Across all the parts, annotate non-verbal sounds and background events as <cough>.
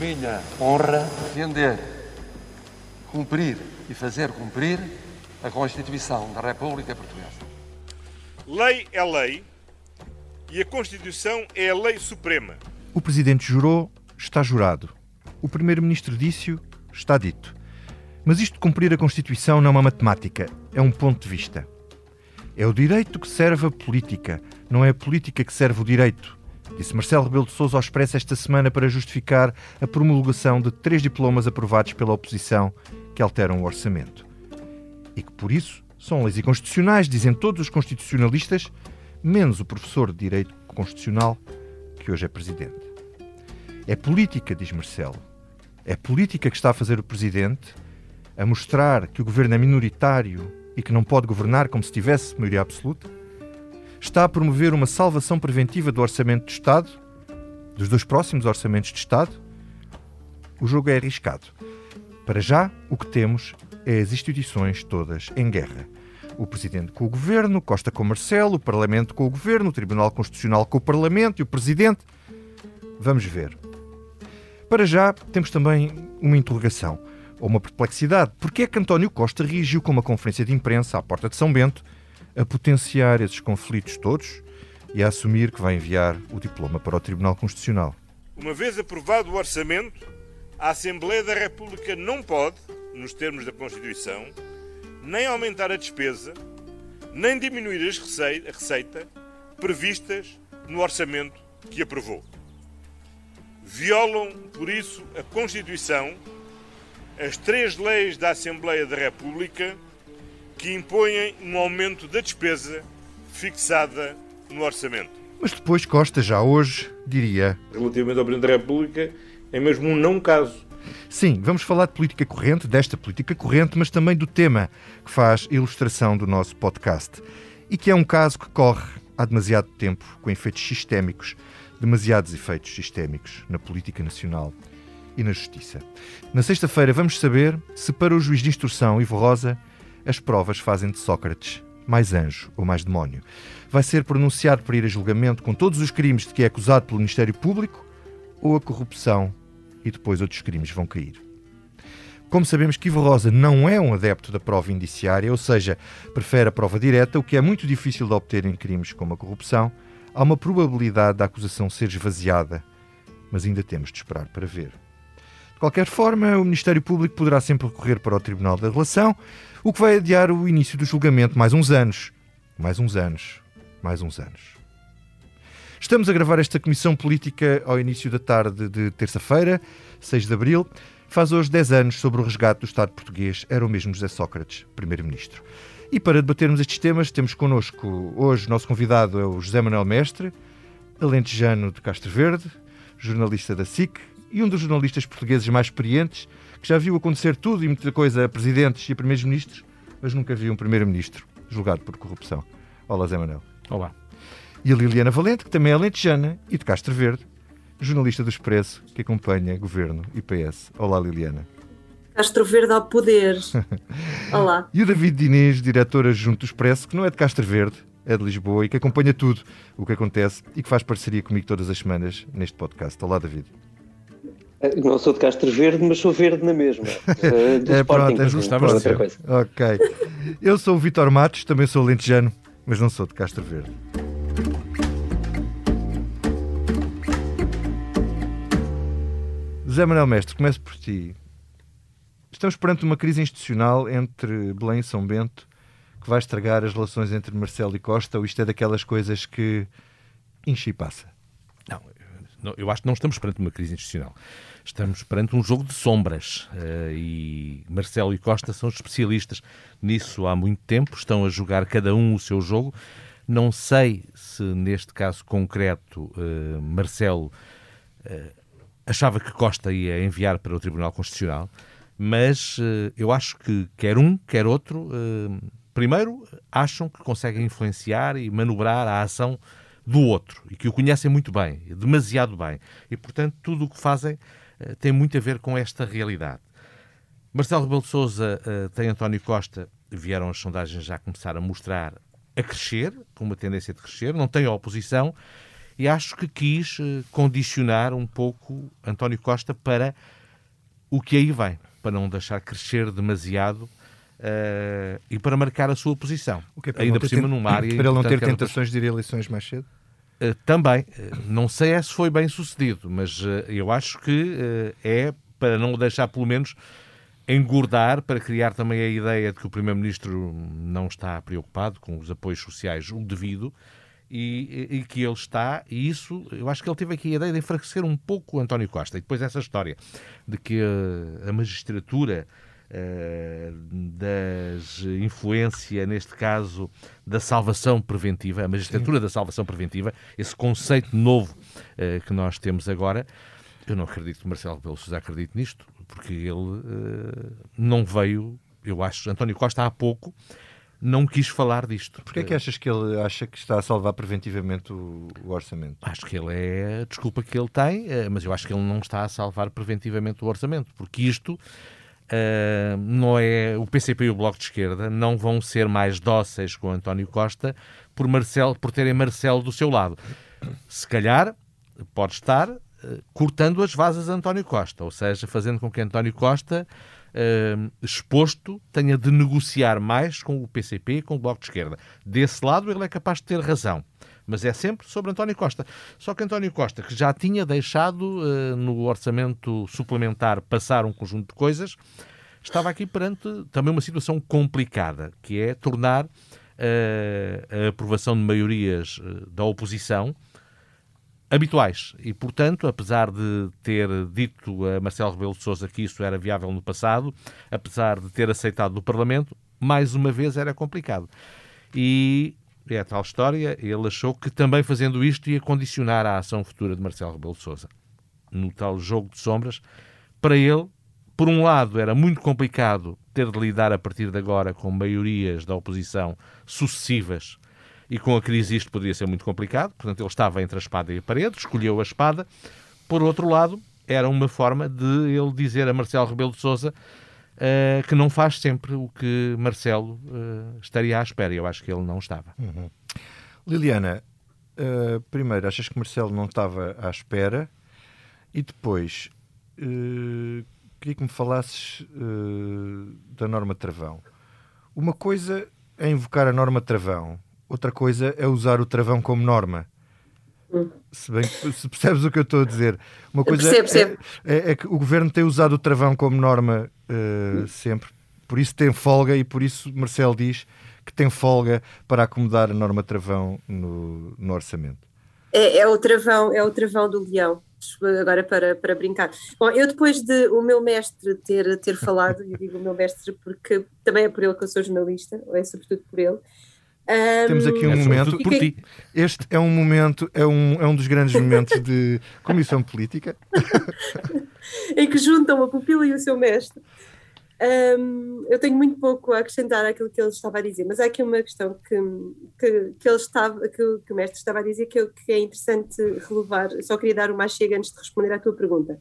minha honra defender, cumprir e fazer cumprir a Constituição da República Portuguesa. Lei é lei e a Constituição é a lei suprema. O Presidente jurou, está jurado. O Primeiro-Ministro disse está dito. Mas isto de cumprir a Constituição não é uma matemática, é um ponto de vista. É o direito que serve a política, não é a política que serve o direito, disse Marcelo Rebelo de Sousa ao Expresso esta semana para justificar a promulgação de três diplomas aprovados pela oposição que alteram o orçamento. E que, por isso, são leis inconstitucionais, dizem todos os constitucionalistas, menos o professor de Direito Constitucional, que hoje é presidente. É política, diz Marcelo. É política que está a fazer o presidente, a mostrar que o governo é minoritário e que não pode governar como se tivesse maioria absoluta. Está a promover uma salvação preventiva do orçamento de Estado, dos dois próximos orçamentos de Estado. O jogo é arriscado. Para já, o que temos é as instituições todas em guerra. O Presidente com o Governo, Costa com Marcelo, o Parlamento com o Governo, o Tribunal Constitucional com o Parlamento e o Presidente. Vamos ver. Para já, temos também uma interrogação, ou uma perplexidade. Porquê é que António Costa reagiu com uma conferência de imprensa à porta de São Bento a potenciar esses conflitos todos e a assumir que vai enviar o diploma para o Tribunal Constitucional? Uma vez aprovado o orçamento, a Assembleia da República não pode, nos termos da Constituição, nem aumentar a despesa, nem diminuir a receita previstas no orçamento que aprovou. Violam, por isso, a Constituição, as três leis da Assembleia da República que impõem um aumento da despesa fixada no orçamento. Mas depois Costa, já hoje, diria. Relativamente ao Presidente da República, é mesmo um não caso Sim, vamos falar de política corrente, desta política corrente, mas também do tema que faz ilustração do nosso podcast e que é um caso que corre há demasiado tempo com efeitos sistémicos, demasiados efeitos sistémicos na política nacional e na justiça. Na sexta-feira vamos saber se para o juiz de instrução Ivo Rosa as provas fazem de Sócrates mais anjo ou mais demónio. Vai ser pronunciado para ir a julgamento com todos os crimes de que é acusado pelo Ministério Público ou a corrupção e depois outros crimes vão cair. Como sabemos que Ivo Rosa não é um adepto da prova indiciária, ou seja, prefere a prova direta, o que é muito difícil de obter em crimes como a corrupção, há uma probabilidade da acusação ser esvaziada, mas ainda temos de esperar para ver. De qualquer forma, o Ministério Público poderá sempre recorrer para o Tribunal da Relação, o que vai adiar o início do julgamento mais uns anos. Mais uns anos. Mais uns anos. Estamos a gravar esta comissão política ao início da tarde de terça-feira, 6 de abril. Faz hoje 10 anos sobre o resgate do Estado português. Era o mesmo José Sócrates, primeiro-ministro. E para debatermos estes temas, temos connosco hoje, nosso convidado é o José Manuel Mestre, alentejano de Castro Verde, jornalista da SIC e um dos jornalistas portugueses mais experientes, que já viu acontecer tudo e muita coisa a presidentes e a primeiros ministros, mas nunca viu um primeiro-ministro julgado por corrupção. Olá, Zé Manuel. Olá e a Liliana Valente, que também é lentejana e de Castro Verde, jornalista do Expresso, que acompanha governo e PS. Olá, Liliana. Castro Verde ao poder. <laughs> Olá. E o David Diniz, diretor adjunto do Expresso, que não é de Castro Verde, é de Lisboa e que acompanha tudo o que acontece e que faz parceria comigo todas as semanas neste podcast. Olá, David. Não sou de Castro Verde, mas sou verde na mesma. Uh, <laughs> do é, Sporting, pronto, é justamente outra coisa. Ok. Eu sou o Vitor Matos, também sou lentejano, mas não sou de Castro Verde. José Manuel Mestre, começo por ti. Estamos perante uma crise institucional entre Belém e São Bento que vai estragar as relações entre Marcelo e Costa ou isto é daquelas coisas que enche e passa? Eu acho que não estamos perante uma crise institucional. Estamos perante um jogo de sombras uh, e Marcelo e Costa são especialistas nisso há muito tempo, estão a jogar cada um o seu jogo. Não sei se neste caso concreto uh, Marcelo uh, achava que Costa ia enviar para o Tribunal Constitucional, mas eu acho que quer um, quer outro, primeiro acham que conseguem influenciar e manobrar a ação do outro e que o conhecem muito bem, demasiado bem. E, portanto, tudo o que fazem uh, tem muito a ver com esta realidade. Marcelo Rebelo de Sousa tem António Costa, vieram as sondagens já começar a mostrar a crescer, com uma tendência de crescer, não tem a oposição, e acho que quis uh, condicionar um pouco António Costa para o que aí vem, para não deixar crescer demasiado uh, e para marcar a sua posição. É Ainda por cima, numa área. <laughs> Para ele não ter tentações de ir a eleições mais cedo? Uh, também. não sei se foi bem sucedido, mas eu acho que é para não o deixar, pelo menos, engordar, para criar também a ideia de que o Primeiro-Ministro não está preocupado com os apoios sociais, o devido, e, e, que ele está, e isso, eu acho que ele teve aqui a ideia de enfraquecer um pouco o António Costa. E depois essa história de que a, a magistratura das influência, neste caso, da salvação preventiva, a magistratura Sim. da salvação preventiva, esse conceito novo uh, que nós temos agora, eu não acredito que Marcelo Rebelo Sousa acredite nisto, porque ele uh, não veio, eu acho, António Costa há pouco não quis falar disto. Porquê é que achas que ele acha que está a salvar preventivamente o, o, orçamento? Acho que ele é a desculpa que ele tem, eh, mas eu acho que ele não está a salvar preventivamente o orçamento, porque isto uh, não é. O PCP e o Bloco de Esquerda não vão ser mais dóceis com António Costa por, Marcelo, por terem Marcelo do seu lado. Se calhar pode estar uh, cortando as vasas a António Costa, ou seja, fazendo com que António Costa uh, exposto tenha de negociar mais com o PCP e com o Bloco de Esquerda. Desse lado, ele é capaz de ter razão. Mas é sempre sobre António Costa. Só que António Costa, que já tinha deixado uh, no orçamento suplementar passar um conjunto de coisas, estava aqui perante também uma situação complicada, que é tornar uh, a aprovação de maiorias uh, da oposição habituais. E, portanto, apesar de ter dito a Marcelo Rebelo de Sousa que isso era viável no passado, apesar de ter aceitado do Parlamento, mais uma vez era complicado. E é a tal história, ele achou que também fazendo isto ia condicionar a ação futura de Marcelo Rebelo de Sousa. No tal jogo de sombras, para ele, por um lado, era muito complicado ter de lidar a partir de agora com maiorias da oposição sucessivas e com a crise isto poderia ser muito complicado, portanto ele estava entre a espada e a parede, escolheu a espada. Por outro lado, era uma forma de ele dizer a Marcelo Rebelo de Sousa uh, que não faz sempre o que Marcelo uh, estaria à espera. Eu acho que ele não estava. Uhum. Liliana, uh, primeiro, achas que Marcelo não estava à espera? E depois, queria que me falasses da norma travão. Uma coisa é invocar a norma travão outra coisa é usar o travão como norma. Se, bem, se percebes o que eu estou a dizer, uma coisa percebo, percebo. É, é, é, que o governo tem usado o travão como norma uh, sempre, por isso tem folga e por isso Marcelo diz que tem folga para acomodar a norma travão no, no orçamento. É, é, o travão, é o travão do leão. Agora para, para brincar. Bom, eu depois de o meu mestre ter, ter falado, e digo o meu mestre porque também é por ele que eu sou jornalista, ou é sobretudo por ele, um, Temos aqui um é momento. Por ti. Este é um momento, é um, é um dos grandes momentos de comissão política. <laughs> em que juntam a pupila e o seu mestre. Um, eu tenho muito pouco a acrescentar àquilo que ele estava a dizer, mas há aqui uma questão que, que, que ele estava, que, que, o mestre estava a dizer que, que é interessante relevar. Só queria dar uma chega antes de responder à tua pergunta.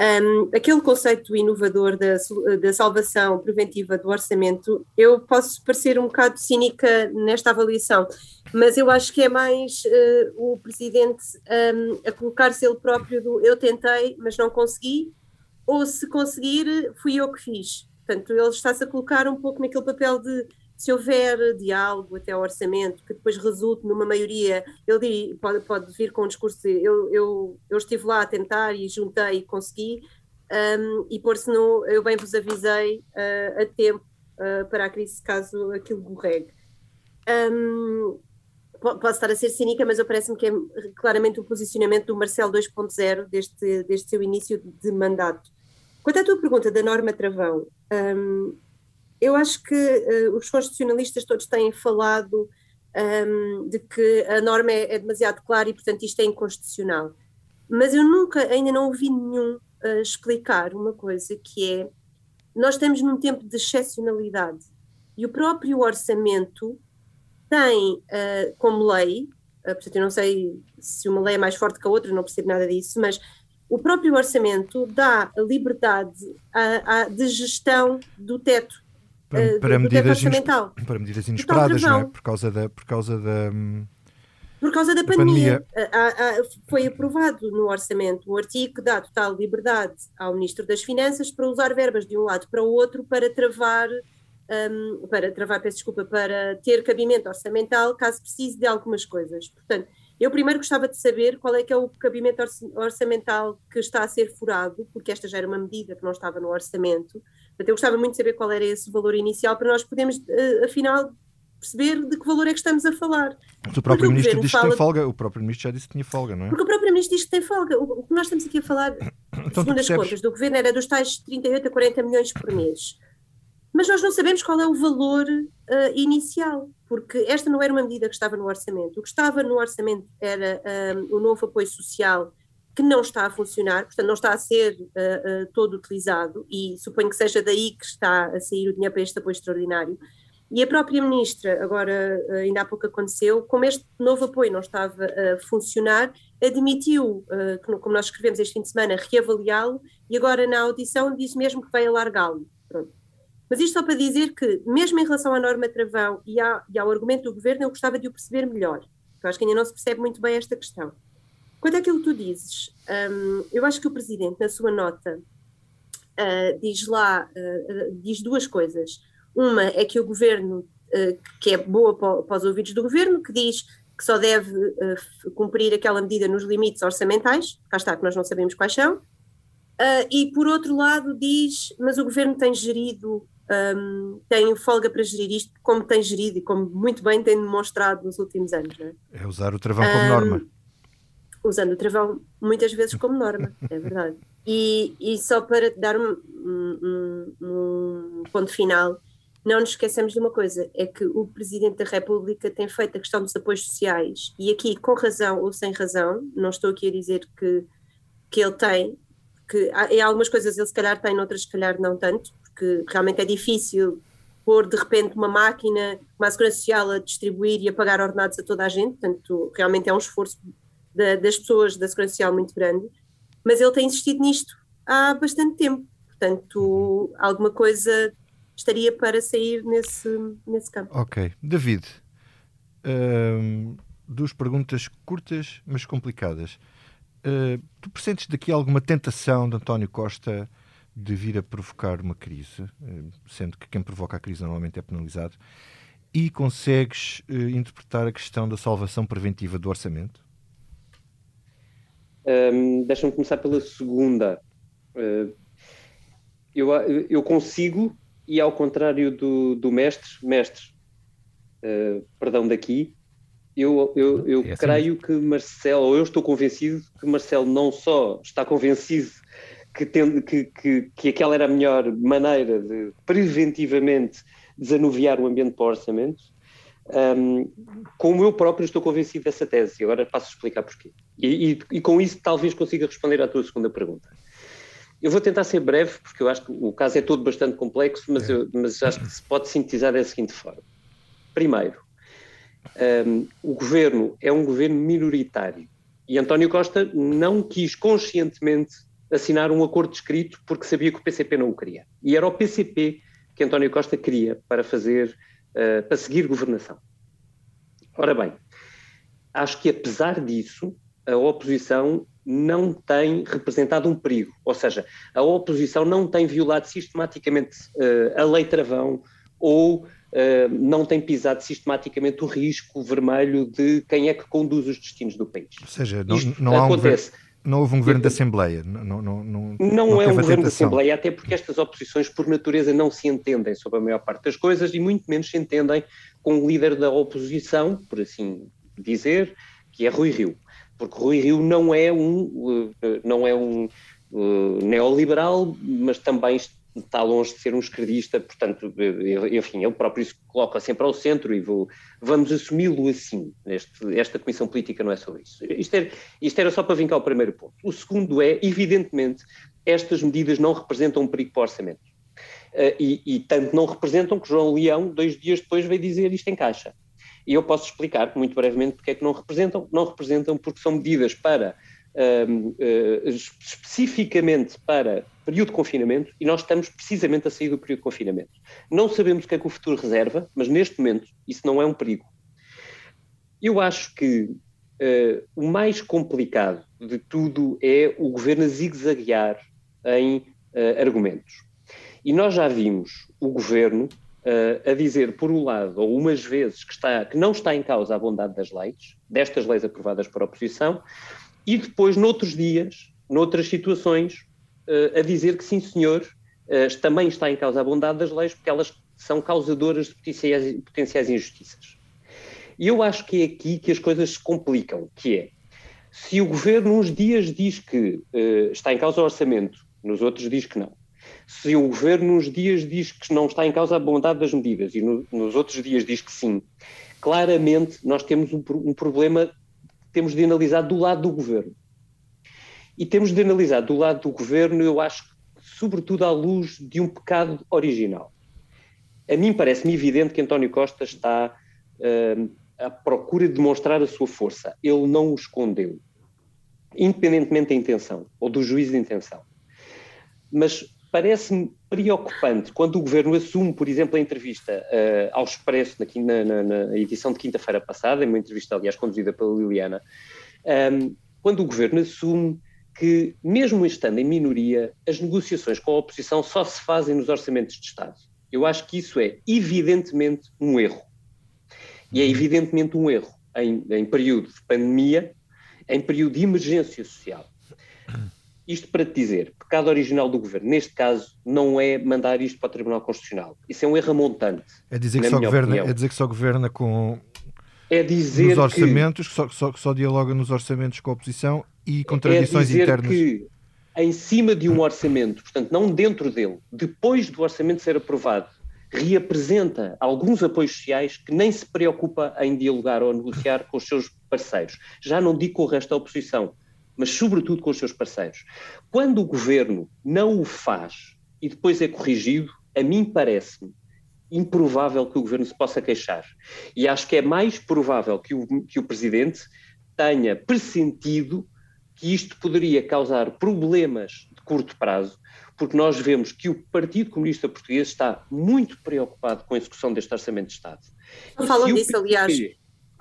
Um, aquele conceito inovador da, da, salvação preventiva do orçamento, eu posso parecer um bocado cínica nesta avaliação, mas eu acho que é mais uh, o Presidente um, a colocar-se ele próprio do eu tentei, mas não consegui, ou se conseguir, fui eu que fiz. Portanto, ele está-se a colocar um pouco naquele papel de se houver diálogo até ao orçamento que depois resulte numa maioria, ele pode, pode vir com um discurso eu, eu, eu estive lá a tentar e juntei e consegui, um, e por se não, eu bem vos avisei uh, a tempo uh, para a crise caso aquilo borregue. Um, posso estar a ser cínica, mas parece-me que é claramente o posicionamento do Marcelo 2.0 deste, deste seu início de mandato. Quanto à tua pergunta da norma travão, um, eu acho que uh, os constitucionalistas todos têm falado um, de que a norma é, é, demasiado clara e, portanto, isto é inconstitucional. Mas eu nunca, ainda não ouvi nenhum uh, explicar uma coisa que é: nós estamos num tempo de excepcionalidade e o próprio orçamento tem uh, como lei, portanto, eu não sei se uma lei é mais forte que a outra, não percebo nada disso, mas o próprio orçamento dá a liberdade a, a, de gestão do teto para, para, medidas, para medidas inesperadas, não é? Por causa da, por causa da, Por causa da pandemia. pandemia. foi aprovado no orçamento um artigo que dá total liberdade ao Ministro das Finanças para usar verbas de um lado para o outro para travar, um, para travar, peço desculpa, para ter cabimento orçamental caso precise de algumas coisas. Portanto, eu primeiro gostava de saber qual é que é o cabimento orçamental que está a ser furado, porque esta já era uma medida que não estava no orçamento. Portanto, eu gostava muito de saber qual era esse valor inicial para nós podermos, eh, afinal, perceber de que valor é que estamos a falar. O próprio Ministro diz que tem folga, o próprio Ministro já disse que tinha folga, não é? Porque o próprio Ministro diz que tem folga. O, que nós estamos aqui a falar, então, segundo as contas do Governo, era dos tais 38 a 40 milhões por mês. Mas nós não sabemos qual é o valor uh, inicial, porque esta não era uma medida que estava no orçamento. O que estava no orçamento era um, o novo apoio social que não está a funcionar, portanto não está a ser uh, uh, todo utilizado e suponho que seja daí que está a sair o dinheiro para este apoio extraordinário. E a própria ministra, agora ainda há pouco aconteceu, como este novo apoio não estava a funcionar, admitiu, como nós escrevemos este fim de semana, reavaliá-lo e agora na audição diz mesmo que vai alargá-lo. Mas isto só para dizer que, mesmo em relação à norma travão e, à, e ao argumento do governo, eu gostava de o perceber melhor. Eu acho que ainda não se percebe muito bem esta questão. Quanto àquilo que tu dizes, um, eu acho que o Presidente, na sua nota, uh, diz lá, uh, diz duas coisas. Uma é que o governo, uh, que é boa para, os ouvidos do governo, que diz que só deve cumprir aquela medida nos limites orçamentais, cá está, que nós não sabemos quais são, e por outro lado diz, mas o governo tem gerido, um, tem folga para gerir isto, como tem gerido e como muito bem tem demonstrado nos últimos anos. É? é? usar o travão como um, norma. Usando o travão muitas vezes como norma, é verdade. E, e só para dar um, um, um ponto final, não nos esqueçamos de uma coisa, é que o Presidente da República tem feito a questão dos apoios sociais, e aqui com razão ou sem razão, não estou aqui a dizer que, que ele tem, que em algumas coisas ele se calhar tem, noutras se calhar não tanto, porque realmente é difícil pôr de repente uma máquina, uma segurança social a distribuir e a pagar ordenados a toda a gente, portanto realmente é um esforço da, das pessoas da segurança social muito grande, mas ele tem insistido nisto há bastante tempo, portanto alguma coisa estaria para sair nesse, nesse campo. Ok. David, uh, duas perguntas curtas, mas complicadas. Uh, tu presentes daqui alguma tentação de António Costa de vir a provocar uma crise, uh, sendo que quem provoca a crise normalmente é penalizado, e consegues uh, interpretar a questão da salvação preventiva do orçamento? Um, Deixa-me começar pela segunda. Uh, eu, eu consigo e ao contrário do, do mestre, mestre, uh, perdão daqui, eu, eu, eu é assim creio que Marcelo, ou eu estou convencido que Marcelo não só está convencido que, tem, que, que, que aquela era a melhor maneira de preventivamente desanuviar o ambiente para o orçamento, um, como eu próprio estou convencido dessa tese, e agora passo a explicar porquê. E, e, e com isso talvez consiga responder à tua segunda pergunta. Eu vou tentar ser breve, porque eu acho que o caso é todo bastante complexo, mas, é. eu, mas acho que se pode sintetizar da seguinte forma. Primeiro, um, o governo é um governo minoritário e António Costa não quis conscientemente assinar um acordo escrito porque sabia que o PCP não o queria. E era o PCP que António Costa queria para fazer, uh, para seguir governação. Ora bem, acho que apesar disso, a oposição não tem representado um perigo, ou seja, a oposição não tem violado sistematicamente uh, a lei travão ou uh, não tem pisado sistematicamente o risco vermelho de quem é que conduz os destinos do país. Ou seja, não, não há acontece. Um não houve um governo de Assembleia. Não, não, não, não, é um governo de Assembleia, até porque estas oposições, por natureza, não se entendem sobre a maior parte das coisas e muito menos se entendem com o líder da oposição, por assim dizer, que é Rui Rio porque Rui Rio não é um, eh, não é um uh, neoliberal, mas também está longe de ser um esquerdista, portanto, enfim, ele próprio se coloca sempre ao centro e vou, vamos assumi-lo assim. Este, esta comissão política não é sobre isso. Isto era, isto era só para vincar o primeiro ponto. O segundo é, evidentemente, estas medidas não representam um perigo para o orçamento. Uh, e, e, tanto não representam que João Leão, dois dias depois, veio dizer isto em caixa. E eu posso explicar muito brevemente porque é que não representam. Não representam porque são medidas para, um, uh, eh, especificamente para período de confinamento e nós estamos precisamente a sair do período de confinamento. Não sabemos o que é que o futuro reserva, mas neste momento isso não é um perigo. Eu acho que uh, o mais complicado de tudo é o governo zigue-zaguear em uh, argumentos. E nós já vimos o governo a dizer, por um lado, ou umas vezes, que, está, que não está em causa a bondade das leis, destas leis aprovadas por oposição, e depois, noutros dias, noutras situações, a dizer que sim, senhor, também está em causa a bondade das leis, porque elas são causadoras de potenciais, potenciais injustiças. E eu acho que é aqui que as coisas se complicam, que é, se o governo uns dias diz que uh, está em causa o orçamento, nos outros diz que não. Se o governo uns dias diz que não está em causa a bondade das medidas e no, nos outros dias diz que sim, claramente nós temos um, um problema temos de analisar do lado do governo. E temos de analisar do lado do governo, eu acho, sobretudo à luz de um pecado original. A mim parece-me evidente que António Costa está uh, à procura de demonstrar a sua força. Ele não o escondeu, independentemente da intenção ou do juízo de intenção. Mas parece-me preocupante quando o governo assume, por exemplo, a entrevista uh, ao Expresso na, na, na edição de quinta-feira passada, em uma entrevista, aliás, conduzida pela Liliana, um, ehm, quando o governo assume que, mesmo estando em minoria, as negociações com a oposição só se fazem nos orçamentos de Estado. Eu acho que isso é, evidentemente, um erro. E é evidentemente um erro em, em período de pandemia, em período de emergência social. Isto para te dizer, pecado original do governo, neste caso, não é mandar isto para o Tribunal Constitucional. Isso é um erro montante. É dizer que, só governa, é dizer que só governa com. É dizer nos orçamentos, que, que só, só, só, dialoga nos orçamentos com a oposição e contradições é dizer internas. que em cima de um orçamento, portanto, não dentro dele, depois do orçamento ser aprovado, reapresenta alguns apoios sociais que nem se preocupa em dialogar ou negociar com os seus parceiros. Já não digo com o resto da oposição, mas sobretudo com os seus parceiros. Quando o governo não o faz e depois é corrigido, a mim parece-me improvável que o governo se possa queixar. E acho que é mais provável que o, que o presidente tenha pressentido que isto poderia causar problemas de curto prazo porque nós vemos que o Partido Comunista Português está muito preocupado com a execução deste Orçamento de Estado. falam disso, aliás.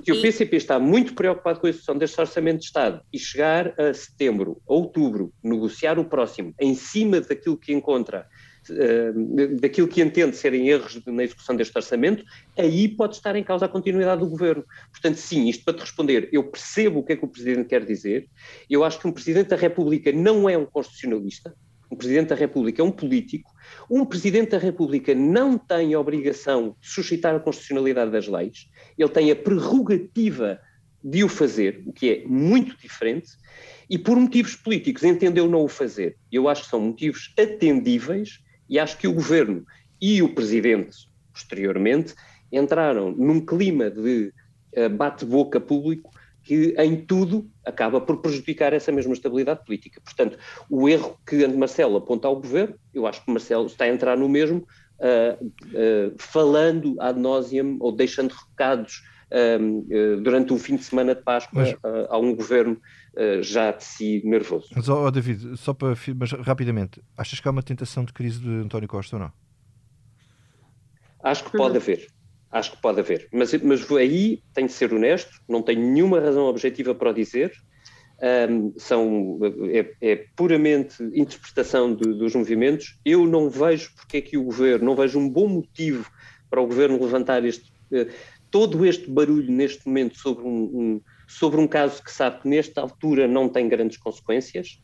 Se o PCP está muito preocupado com a execução deste Orçamento de Estado e chegar a setembro, outubro, negociar o próximo, em cima daquilo que encontra, uh, daquilo que entende serem erros na execução deste orçamento, aí pode estar em causa a continuidade do governo. Portanto, sim, isto para te responder, eu percebo o que é que o Presidente quer dizer, eu acho que um Presidente da República não é um constitucionalista, um Presidente da República é um político, um Presidente da República não tem a obrigação de suscitar a constitucionalidade das leis, ele tem a prerrogativa de o fazer, o que é muito diferente, e por motivos políticos entendeu não o fazer. Eu acho que são motivos atendíveis e acho que o Governo e o Presidente, posteriormente, entraram num clima de uh, bate-boca público que em tudo acaba por prejudicar essa mesma estabilidade política. Portanto, o erro que Marcelo aponta ao governo, eu acho que Marcelo está a entrar no mesmo, uh, uh, falando ad nauseam ou deixando recados uh, durante o fim de semana de Páscoa mas, a um governo já de si nervoso. Mas, oh, David, só para mas rapidamente, achas que há uma tentação de crise de António Costa ou não? Acho que pode haver. Acho que pode haver. Mas, mas aí tenho de ser honesto, não tenho nenhuma razão objetiva para o dizer. Um, são, é, é, puramente interpretação de, dos movimentos. Eu não vejo porque é que o governo, não vejo um bom motivo para o governo levantar este, uh, todo este barulho neste momento sobre um, um, sobre um caso que sabe que nesta altura não tem grandes consequências,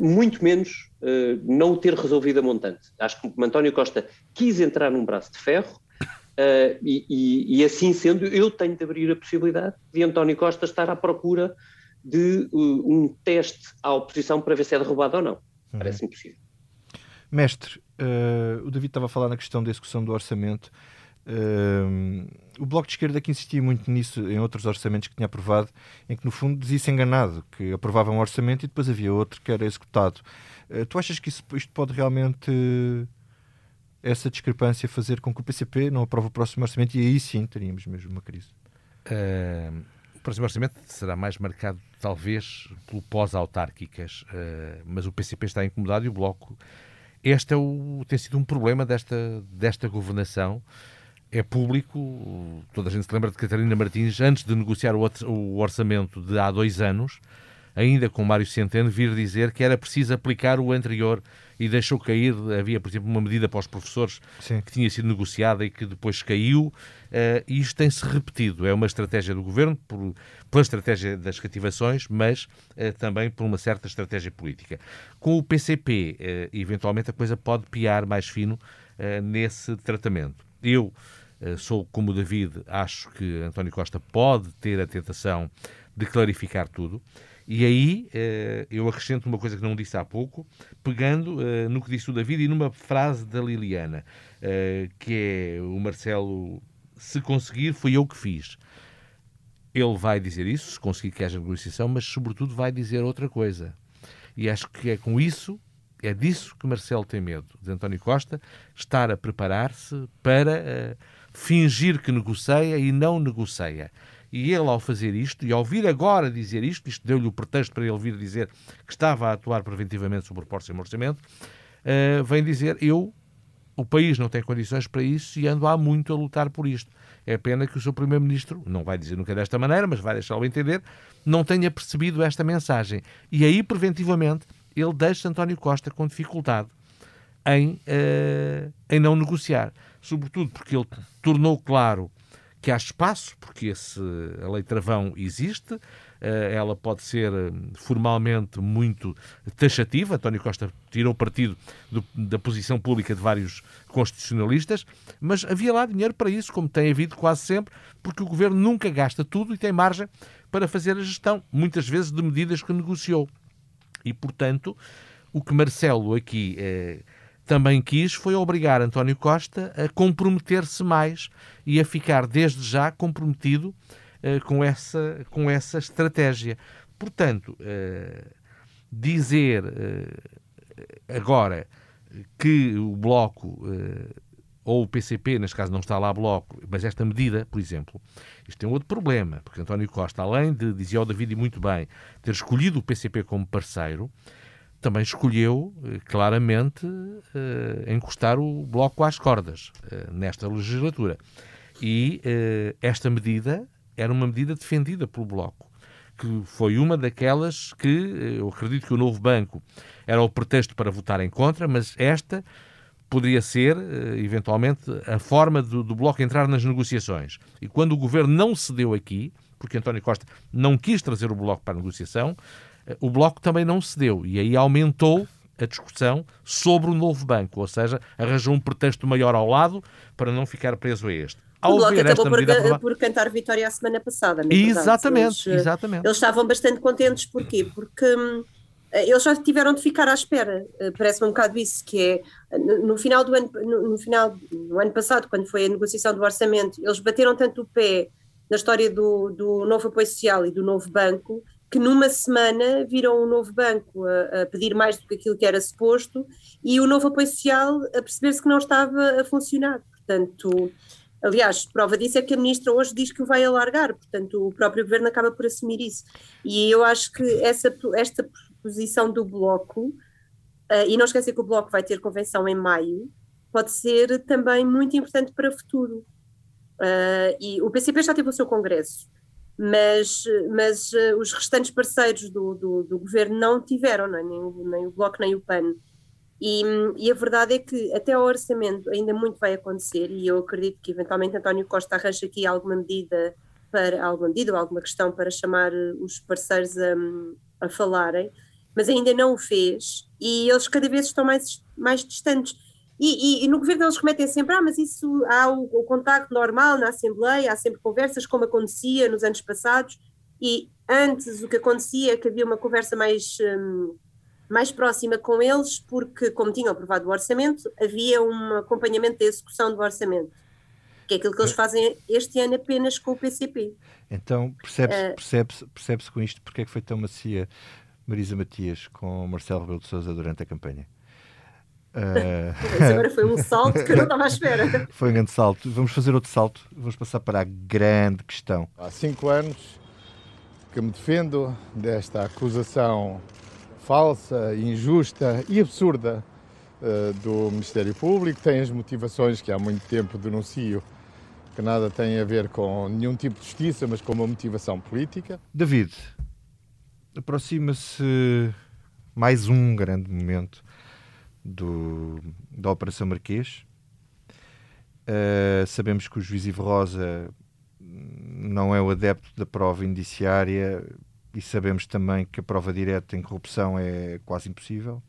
muito menos uh, não o ter resolvido a montante. Acho que António Costa quis entrar num braço de ferro, Uh, e, e, e, assim sendo, eu tenho de abrir a possibilidade de António Costa estar à procura de uh, um teste à oposição para ver se é derrubado ou não. Uhum. Parece-me possível. Mestre, uh, o David estava a falar na questão da execução do orçamento. o Bloco de Esquerda que insistia muito nisso em outros orçamentos que tinha aprovado, em que no fundo dizia-se enganado, que aprovava um orçamento e depois havia outro que era executado. tu achas que isso, isto pode realmente essa discrepância fazer com que o PCP não aprove o próximo orçamento e aí sim teríamos mesmo uma crise? Uh, o próximo orçamento será mais marcado, talvez, pelo pós-autárquicas, uh, mas o PCP está incomodado e o Bloco. Este é o, tem sido um problema desta, desta governação, é público, toda a gente se lembra de Catarina Martins, antes de negociar o orçamento de há dois anos, ainda com Mário Centeno, vir dizer que era preciso aplicar o anterior e deixou cair, havia, por exemplo, uma medida para os professores Sim. que tinha sido negociada e que depois caiu, uh, e isto tem-se repetido. É uma estratégia do governo, por, pela estratégia das cativações, mas uh, também por uma certa estratégia política. Com o PCP, uh, eh, eventualmente a coisa pode piar mais fino nesse tratamento. Eu sou como o David, acho que António Costa pode ter a tentação de clarificar tudo. E aí eh, eu acrescento uma coisa que não disse há pouco, pegando eh, no que disse o David e numa frase da Liliana, eh, que é o Marcelo, se conseguir, foi eu que fiz. Ele vai dizer isso, se conseguir que haja negociação, mas sobretudo vai dizer outra coisa. E acho que é com isso, é disso que Marcelo tem medo, de António Costa, estar a preparar-se para fingir que negocia e não negocia. E ele, ao fazer isto, e ao vir agora dizer isto, isto deu-lhe o pretexto para ele vir dizer que estava a atuar preventivamente sobre o próximo orçamento, uh, vem dizer: Eu, o país não tem condições para isso e ando há muito a lutar por isto. É pena que o seu Primeiro-Ministro, não vai dizer nunca desta maneira, mas vai deixá-lo entender, não tenha percebido esta mensagem. E aí, preventivamente, ele deixa António Costa com dificuldade em, uh, em não negociar. Sobretudo porque ele tornou claro que há espaço, porque esse, a lei travão existe, eh, ela pode ser eh, formalmente muito taxativa. António Costa tirou partido do, da posição pública de vários constitucionalistas, mas havia lá dinheiro para isso, como tem havido quase sempre, porque o governo nunca gasta tudo e tem margem para fazer a gestão, muitas vezes de medidas que negociou. E, portanto, o que Marcelo aqui. Eh, também quis foi obrigar António Costa a comprometer-se mais e a ficar desde já comprometido uh, com, essa, com essa estratégia. Portanto, uh, dizer uh, agora que o Bloco ou o PCP, neste caso não está lá Bloco, mas esta medida, por exemplo, isto tem outro problema, porque António Costa, além de, dizia o David muito bem, ter escolhido o PCP como parceiro, também escolheu eh, claramente uh, encostar o Bloco às cordas uh, nesta legislatura. E esta medida era uma medida defendida pelo Bloco, que foi uma daquelas que eu acredito que o novo banco era o pretexto para votar em contra, mas esta poderia ser, eventualmente, a forma do, do Bloco entrar nas negociações. E quando o governo não cedeu aqui, porque António Costa não quis trazer o Bloco para a negociação, o Bloco também não cedeu e aí aumentou a discussão sobre o novo banco, ou seja, arranjou um pretexto maior ao lado para não ficar preso a este. Ao o Bloco acabou por, medida... por, cantar vitória a semana passada. Exatamente, eles, exatamente. Eles estavam bastante contentes, porquê? Porque hum, eles já tiveram de ficar à espera, eh, parece-me um bocado isso, que é no final do ano, no, no final do ano passado, quando foi a negociação do orçamento, eles bateram tanto o pé na história do, do novo apoio social e do novo banco, que numa semana viram o novo banco a, a, pedir mais do que aquilo que era suposto e o novo apoio social a perceber-se que não estava a funcionar. Portanto, aliás, prova disso é que a ministra hoje diz que o vai alargar, portanto, o próprio governo acaba por assumir isso. E eu acho que essa, esta posição do Bloco, uh, e não esquecer que o Bloco vai ter convenção em maio, pode ser também muito importante para o futuro. Uh, e o PCP já teve o seu congresso mas, mas uh, os restantes parceiros do, do, do, governo não tiveram, não é? nem, o, nem o Bloco nem o PAN. E, e, a verdade é que até ao orçamento ainda muito vai acontecer e eu acredito que eventualmente António Costa arranja aqui alguma medida para alguma medida ou alguma questão para chamar eh, os parceiros a, a falarem, mas ainda não o fez e eles cada vez estão mais, mais distantes. E, e, e, no governo eles remetem sempre, ah, mas isso há o, o contacto normal na Assembleia, há sempre conversas, como acontecia nos anos passados, e antes o que acontecia é que havia uma conversa mais, um, mais próxima com eles, porque, como tinham aprovado o orçamento, havia um acompanhamento da execução do orçamento, que é aquilo que eles fazem este ano apenas com o PCP. Então, percebe-se uh, percebe percebe com isto porque é que foi tão macia Marisa Matias com Marcelo Rebelo de Sousa durante a campanha? Uh... agora foi um salto que eu não estava à espera. <laughs> foi um grande salto. Vamos fazer outro salto. Vamos passar para a grande questão. Há cinco anos que me defendo desta acusação falsa, injusta e absurda uh, do Ministério Público. Tem as motivações que há muito tempo denuncio que nada tem a ver com nenhum tipo de justiça, mas com uma motivação política. David, aproxima-se mais um grande momento do, da Operação Marquês. Uh, sabemos que o juiz Ivo Rosa não é o adepto da prova indiciária e sabemos também que a prova direta em corrupção é quase impossível.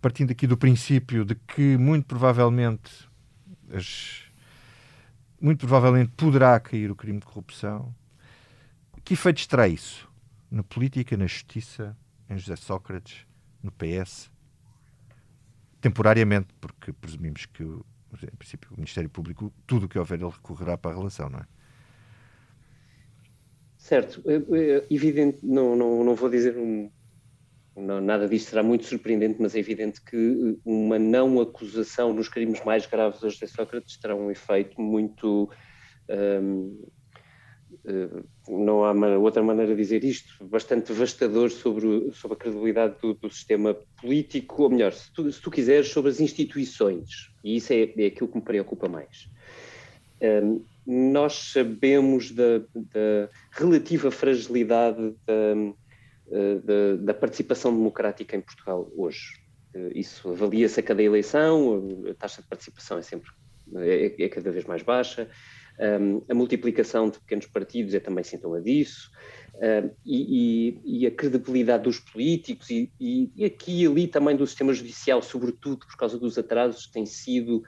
Partindo aqui do princípio de que muito provavelmente as, muito provavelmente poderá cair o crime de corrupção, que efeitos terá isso na política, na justiça, em José Sócrates, no PS? Temporariamente, porque presumimos que em princípio, o Ministério Público, tudo o que houver, ele recorrerá para a relação, não é? Certo, é, é evidente, não, não, não vou dizer um, não, nada disto será muito surpreendente, mas é evidente que uma não acusação nos crimes mais graves a José Sócrates terá um efeito muito um, eh, não há outra maneira de dizer isto, bastante devastador sobre, sobre a credibilidade do, do sistema político, ou melhor, se tu, se tu, quiseres, sobre as instituições, e isso é, é aquilo que me preocupa mais. Um, nós sabemos da, da relativa fragilidade da, eh, da, da, participação democrática em Portugal hoje. Eh, isso avalia-se a cada eleição, a taxa de participação é sempre é, é cada vez mais baixa. Um, a multiplicação de pequenos partidos é também sintoma disso, um, e, e, a credibilidade dos políticos, e, e, aqui e ali também do sistema judicial, sobretudo por causa dos atrasos, tem sido,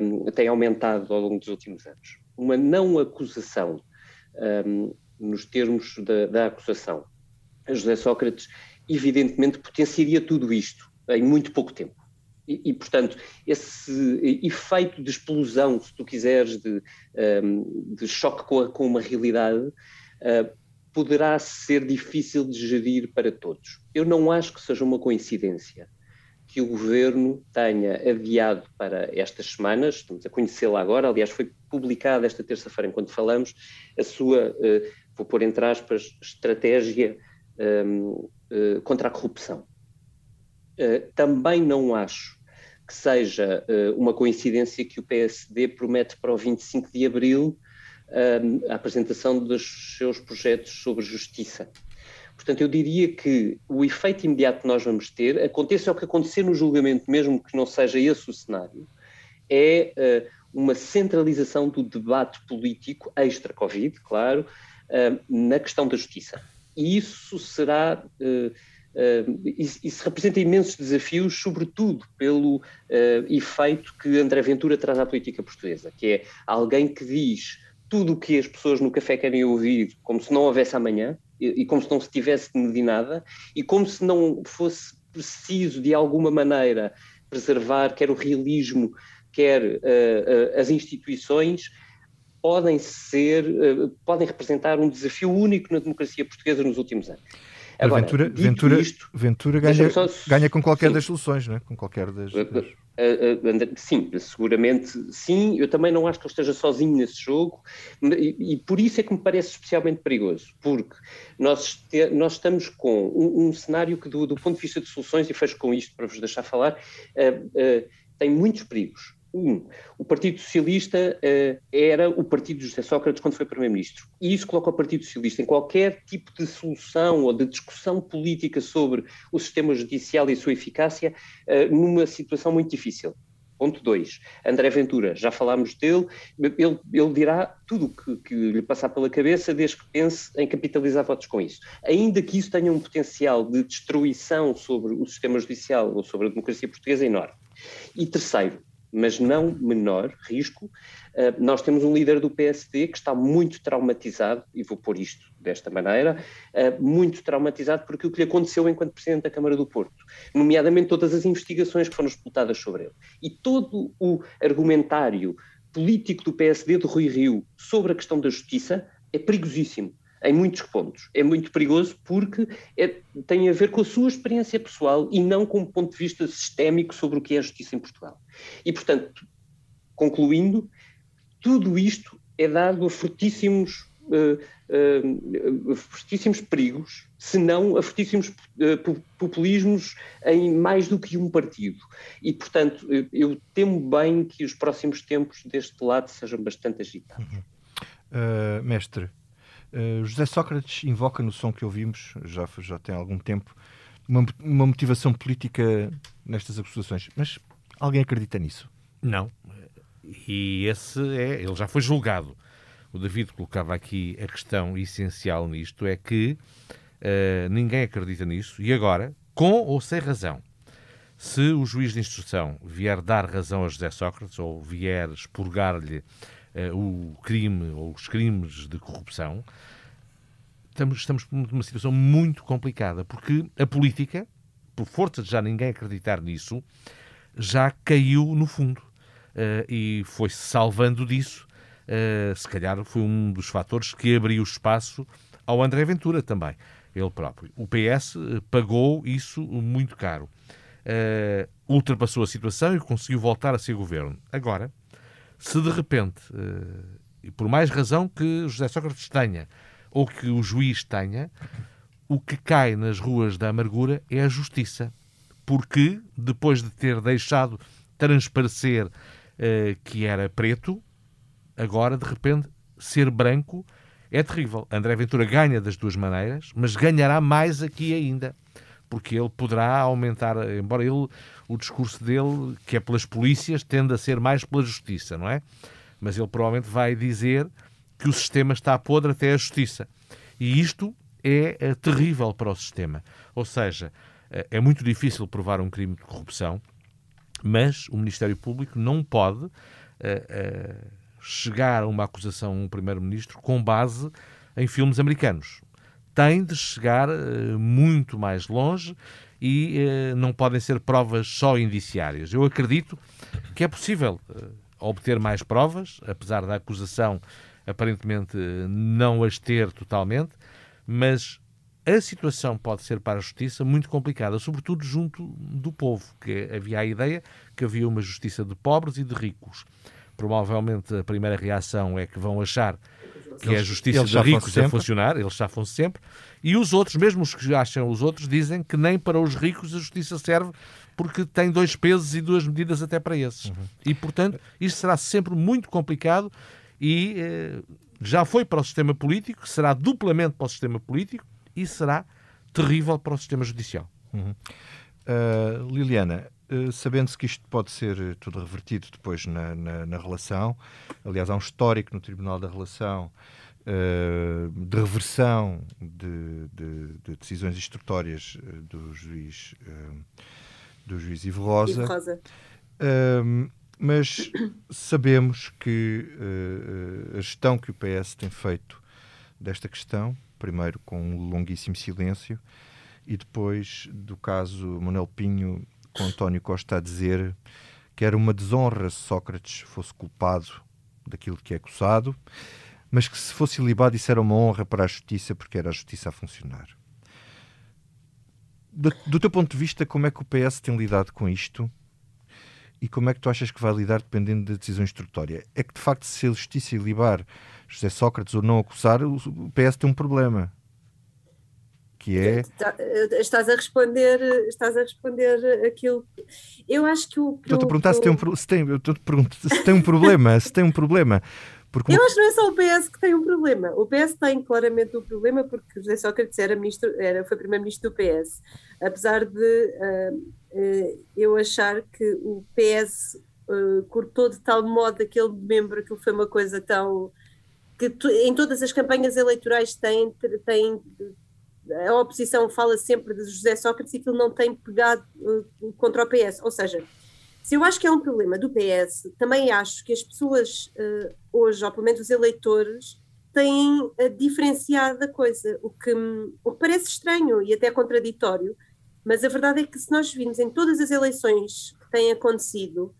um, tem aumentado ao longo dos últimos anos. Uma não acusação, nos termos da, da acusação, a José Sócrates, evidentemente potenciaria tudo isto em muito pouco tempo. E, e, portanto, esse efeito de explosão, se tu quiseres, de, ehm, de choque com, a, com, uma realidade, uh, poderá ser difícil de gerir para todos. Eu não acho que seja uma coincidência que o governo tenha adiado para estas semanas, estamos a conhecê-la agora, aliás, foi publicada esta terça-feira, enquanto falamos, a sua, uh, vou pôr entre aspas, estratégia ehm, eh, contra a corrupção. Também não acho que seja uh, uma coincidência que o PSD promete para o 25 de abril uh, a apresentação dos seus projetos sobre justiça. Portanto, eu diria que o efeito imediato que nós vamos ter, aconteça o que acontecer no julgamento, mesmo que não seja esse o cenário, é uh, uma centralização do debate político, extra-Covid, claro, na questão da justiça. E isso será Uh, isso, isso, representa imensos desafios, sobretudo pelo uh, efeito que André Ventura traz à política portuguesa, que é alguém que diz tudo o que as pessoas no café querem ouvir, como se não houvesse amanhã, e, como se não se tivesse de nada, e como se não fosse preciso, de alguma maneira, preservar quer o realismo, quer uh, as instituições, podem ser, podem representar um desafio único na democracia portuguesa nos últimos anos. Agora, Ventura, Ventura, isto, Ventura ganha, só... ganha com qualquer sim. das soluções, não é? Com qualquer das. das... Sim, seguramente sim. Eu também não acho que ele esteja sozinho nesse jogo e, e por isso é que me parece especialmente perigoso, porque nós, te, nós estamos com um, um cenário que, do, do, ponto de vista de soluções, e fecho com isto para vos deixar falar, uh, uh, tem muitos perigos. Um, o Partido Socialista uh, era o partido de José Sócrates quando foi Primeiro-Ministro. E isso coloca o Partido Socialista em qualquer tipo de solução ou de discussão política sobre o sistema judicial e a sua eficácia uh, numa situação muito difícil. Ponto 2. André Ventura, já falámos dele, ele, ele dirá tudo o que, que, lhe passar pela cabeça desde que pense em capitalizar votos com isso. Ainda que isso tenha um potencial de destruição sobre o sistema judicial ou sobre a democracia portuguesa enorme. E terceiro, mas não menor risco, eh, nós temos um líder do PSD que está muito traumatizado, e vou pôr isto desta maneira, eh, muito traumatizado por aquilo que lhe aconteceu enquanto Presidente da Câmara do Porto, nomeadamente todas as investigações que foram disputadas sobre ele. E todo o argumentário político do PSD, de Rui Rio, sobre a questão da justiça, é perigosíssimo em muitos pontos. É muito perigoso porque é, tem a ver com a sua experiência pessoal e não com um ponto de vista sistémico sobre o que é a justiça em Portugal. E, portanto, concluindo, tudo isto é dado a fortíssimos uh, fortíssimos perigos, se não a fortíssimos populismos em mais do que um partido. E, portanto, eu temo bem que os próximos tempos deste lado sejam bastante agitados. Uhum. mestre, José Sócrates invoca no som que ouvimos, já, já tem algum tempo, uma, uma motivação política nestas acusações. Mas alguém acredita nisso? Não. E esse é, ele já foi julgado. O David colocava aqui a questão essencial nisto: é que uh, ninguém acredita nisso, e agora, com ou sem razão, se o juiz de instrução vier dar razão a José Sócrates ou vier expurgar-lhe o crime ou os crimes de corrupção, estamos, estamos numa situação muito complicada, porque a política, por força de já ninguém acreditar nisso, já caiu no fundo uh, e foi-se salvando disso. Uh, se calhar foi um dos fatores que abriu espaço ao André Ventura também, ele próprio. O PS eh, pagou isso muito caro. Uh, ultrapassou a situação e conseguiu voltar a ser governo. Agora, se de repente, e por mais razão que José Sócrates tenha, ou que o juiz tenha, o que cai nas ruas da amargura é a justiça. Porque, depois de ter deixado transparecer uh, que era preto, agora, de repente, ser branco é terrível. André Ventura ganha das duas maneiras, mas ganhará mais aqui ainda. Porque ele poderá aumentar, embora ele, o discurso dele, que é pelas polícias, tende a ser mais pela justiça, não é? Mas ele provavelmente vai dizer que o sistema está podre até a justiça. E isto é, é terrível para o sistema. Ou seja, é, é muito difícil provar um crime de corrupção, mas o Ministério Público não pode uh, uh, chegar a uma acusação a um primeiro-ministro com base em filmes americanos. Tem de chegar uh, muito mais longe e não podem ser provas só indiciárias. Eu acredito que é possível obter mais provas, apesar da acusação aparentemente não as ter totalmente, mas a situação pode ser para a justiça muito complicada, sobretudo junto do povo, que havia a ideia que havia uma justiça de pobres e de ricos. Provavelmente a primeira reação é que vão achar que eles, é a justiça de ricos a funcionar, eles chafam sempre, e os outros, mesmo os que acham os outros, dizem que nem para os ricos a justiça serve porque tem dois pesos e duas medidas até para esses. Uhum. E, portanto, isto será sempre muito complicado e eh, já foi para o sistema político, será duplamente para o sistema político e será terrível para o sistema judicial. Uhum. Uh, Liliana, sabendo-se que isto pode ser tudo revertido depois na, na, na, relação, aliás, há um histórico no Tribunal da Relação uh, de reversão de, de, de decisões instrutórias do juiz, do juiz Ivo Rosa. Ivo Rosa mas sabemos que uh, a gestão que o PS tem feito desta questão, primeiro com um longuíssimo silêncio, e depois do caso Manuel Pinho, com António Costa a dizer que era uma desonra se Sócrates fosse culpado daquilo que é acusado, mas que se fosse ilibado isso era uma honra para a justiça porque era a justiça a funcionar. Do, do teu ponto de vista, como é que o PS tem lidado com isto? e como é que tu achas que vai lidar dependendo da decisão instrutória? É que, de facto, se a justiça libar José Sócrates ou não acusar, o PS tem um problema. Que é... Estás a responder, estás a responder aquilo. Eu acho que o. Estou-te a perguntar se tem um, se tem, se tem um problema, se tem um problema. Porque... Eu acho que não é só o PS que tem um problema. O PS tem claramente um problema porque José Sócrates era ministro, era, foi primeiro-ministro do PS. Apesar de uh, uh, eu achar que o PS uh, eh, cortou de tal modo aquele membro que foi uma coisa tão. que tu, em todas as campanhas eleitorais tem, tem. A oposição fala sempre de José Sócrates e aquilo não tem pegado contra o PS. Ou seja, se eu acho que é um problema do PS, também acho que as pessoas uh, hoje, ou pelo menos os eleitores, têm uh, diferenciado a coisa, o que, o que parece estranho e até contraditório, mas a verdade é que se nós virmos em todas as eleições que têm acontecido,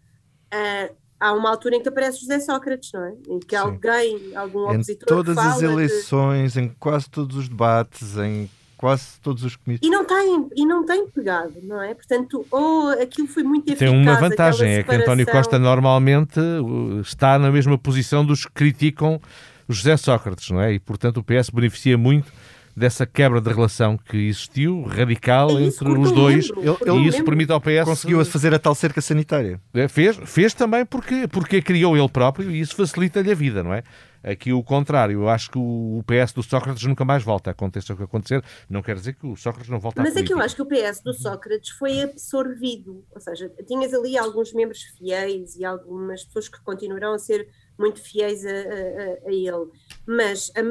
uh, há uma altura em que aparece José Sócrates, não é? Em que Sim. alguém, algum opositor. Em todas as eleições, de... em quase todos os debates, em quase todos os comitês. E não tem, e não tem pegado, não é? Portanto, ou aquilo foi muito eficaz. Tem uma vantagem, é que António Costa normalmente uh, está na mesma posição dos que criticam José Sócrates, não é? E, portanto, o PS beneficia muito dessa quebra de relação que existiu, radical, É isso, entre os dois, Ele- e isso lembro. permite ao PS... Conseguiu fazer a tal cerca sanitária. É, Fez, fez também porque, porque criou ele próprio e isso facilita-lhe a vida, não é? Aqui o contrário, eu acho que o PS do Sócrates nunca mais volta. Aconteça o que acontecer, não quer dizer que o Sócrates não volta Mas é que eu acho que o PS do Sócrates foi absorvido, ou seja, tinhas ali alguns membros fiéis e algumas pessoas que continuarão a ser muito fiéis a, a- a ele, mas a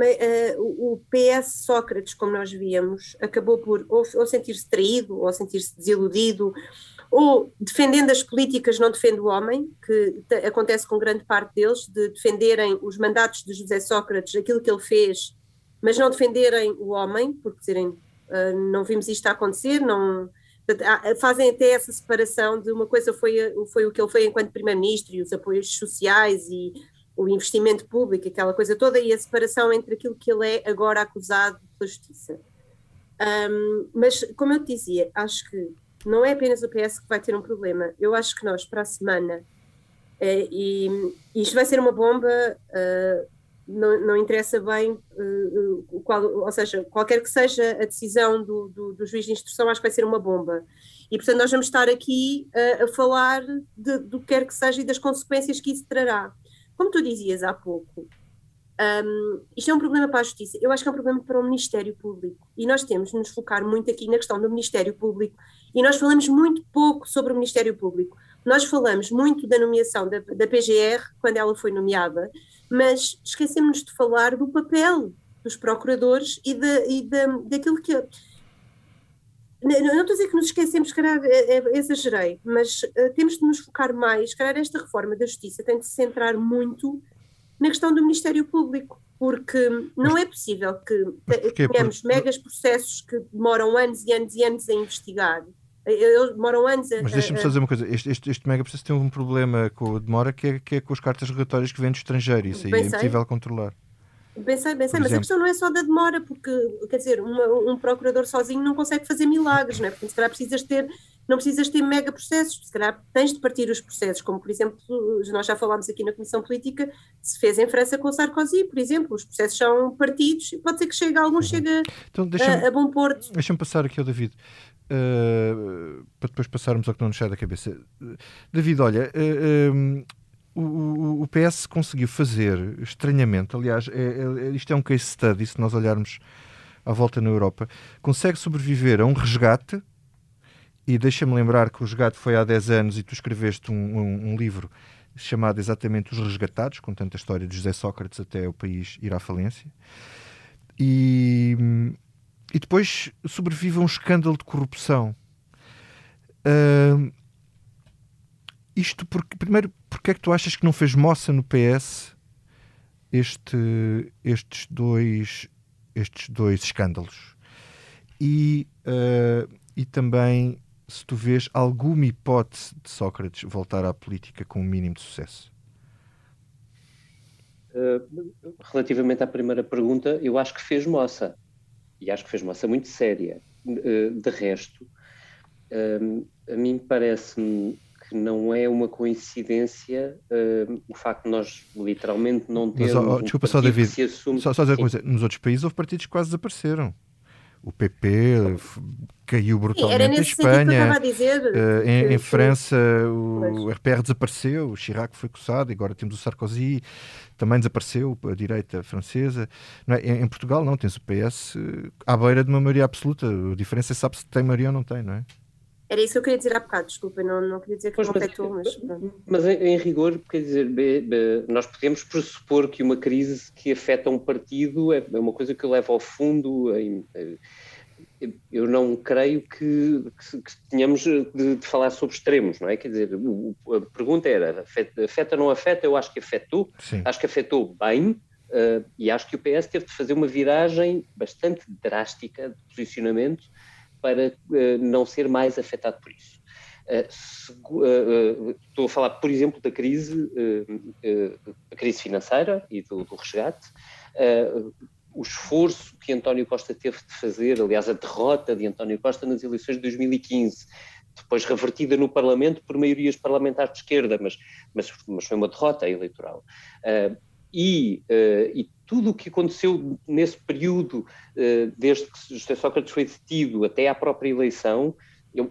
o PS Sócrates, como nós víamos, acabou por ou, ou sentir-se traído, ou sentir-se desiludido, ou defendendo as políticas não defende o homem, que te- acontece com grande parte deles, de defenderem os mandatos de José Sócrates, aquilo que ele fez, mas não defenderem o homem, porque dizerem Uh, não vimos isto a acontecer, não fazem até essa separação de uma coisa foi, foi o que ele foi enquanto primeiro-ministro e os apoios sociais e o investimento público, aquela coisa toda, e a separação entre aquilo que ele é agora acusado pela justiça. Um, mas, como eu te dizia, acho que não é apenas o PS que vai ter um problema. Eu acho que nós, para a semana, eh, e isto vai ser uma bomba, eh, não, não interessa bem o qual, ou seja, qualquer que seja a decisão do, do, do juiz de instrução, acho que vai ser uma bomba. E, portanto, nós vamos estar aqui eh, a falar de- do que quer que seja e das consequências que isso trará. Como tu dizias há pouco, um, isto é um problema para a justiça. Eu acho que é um problema para o Ministério Público. E nós temos de nos focar muito aqui na questão do Ministério Público. E nós falamos muito pouco sobre o Ministério Público. Nós falamos muito da nomeação da, da PGR, quando ela foi nomeada, mas esquecemos de falar do papel dos procuradores e, de, e da, daquilo que. Não, não estou a dizer que nos esquecemos, calhar é, é, exagerei, mas eh, temos de nos focar mais. Calhar esta reforma da justiça tem de se centrar muito na questão do Ministério Público, porque não é possível que porquê? tenhamos Porque- megas processos que demoram anos e anos e anos a investigar. Eh, Eles demoram anos a. Mas deixa-me só dizer uma coisa: este, este, este mega processo tem um problema com a demora que é, que é com as cartas rogatórias que vêm do estrangeiro. Isso aí Bem é impossível controlar. Sei, bem sei, Por mas a questão não é só da demora, porque, quer dizer, uma- um procurador sozinho não consegue fazer milagres, não é? Porque se calhar precisas ter, não precisas ter mega processos, se calhar tens de partir os processos, como por exemplo, nós já falámos aqui na Comissão Política, se fez em França com o Sarkozy, por exemplo, os processos são partidos, e pode ser que chegue, alguns Uhum. chegue Então deixa-me a, a bom porto. deixa passar aqui ao David. uh, para depois passarmos ao que não nos sai da cabeça. Uh, David, olha, uh, um, o, o- PS conseguiu fazer, estranhamente, aliás, é- é- isto é um case study, se nós olharmos à volta na Europa, consegue sobreviver a um resgate, e deixa-me lembrar que o resgate foi há 10 anos e tu escreveste um, um- um livro chamado exatamente Os Resgatados, contando a história de José Sócrates até o país ir à falência. E, e depois sobrevive a um escândalo de corrupção. Ahm, isto porque, primeiro, porque é que tu achas que não fez moça no PS este, estes, dois, estes dois escândalos? E, ah, e também se tu vês alguma hipótese de Sócrates voltar à política com um mínimo de sucesso. Uh, relativamente à primeira pergunta, eu acho que fez moça. E acho que fez moça muito séria. Uh, de resto, a mim parece-me que não é uma coincidência uh, o facto de nós literalmente não Mas, termos. ó, um desculpa só, partido que David, se assume- Só, só dizer uma coisa, nos outros países houve partidos que quase desapareceram. O PP caiu brutalmente em que Espanha. estava a dizer. eh, em, que- em que- França o Pois. RPR desapareceu, o Chirac foi coçado, agora temos o Sarkozy, também desapareceu a direita francesa. Não é? em, em Portugal não, tens o PS eh, à beira de uma maioria absoluta. A diferença é sabe se tem maioria ou não tem, não é? Era isso que eu queria dizer há bocado, desculpa, não, não queria dizer que Pois, mas- completou, mas pronto. Mas em, em rigor, quer dizer, be- be- nós podemos pressupor que uma crise que afeta um partido é, é uma coisa que leva ao fundo. em- eh, eu não creio que, que- que tenhamos de, de falar sobre extremos, não é? Quer dizer, o- a pergunta era: afeta, afeta ou não afeta? Eu acho que afetou, Sim. acho que afetou bem. eh, e acho que o PS teve de fazer uma viragem bastante drástica de posicionamento para eh, não ser mais afetado por isso. Uh, uh, estou a falar, por exemplo, da crise, da crise financeira e do, do resgate. O esforço que António Costa teve de fazer, aliás, a derrota de António Costa nas eleições de 2015, depois revertida no Parlamento por maiorias parlamentares de esquerda, mas, mas, mas foi uma derrota eleitoral. Uh, e, uh, e tudo o que aconteceu nesse período, uh, desde que José Sócrates foi detido até à própria eleição,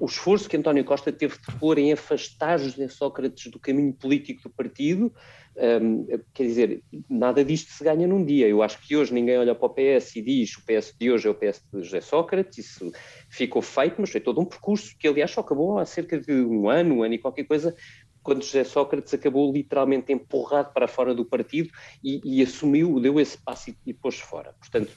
o esforço que António Costa teve de pôr em afastar José Sócrates do caminho político do partido, um, quer dizer, nada disto se ganha num dia. Eu acho que hoje ninguém olha para o PS e diz o PS de hoje é o PS de José Sócrates, isso ficou feito, mas foi todo um percurso que, aliás, só acabou há cerca de um ano, um ano e qualquer coisa, quando José Sócrates acabou literalmente empurrado para fora do partido e, e assumiu, deu esse passo e, e pôs fora. Portanto,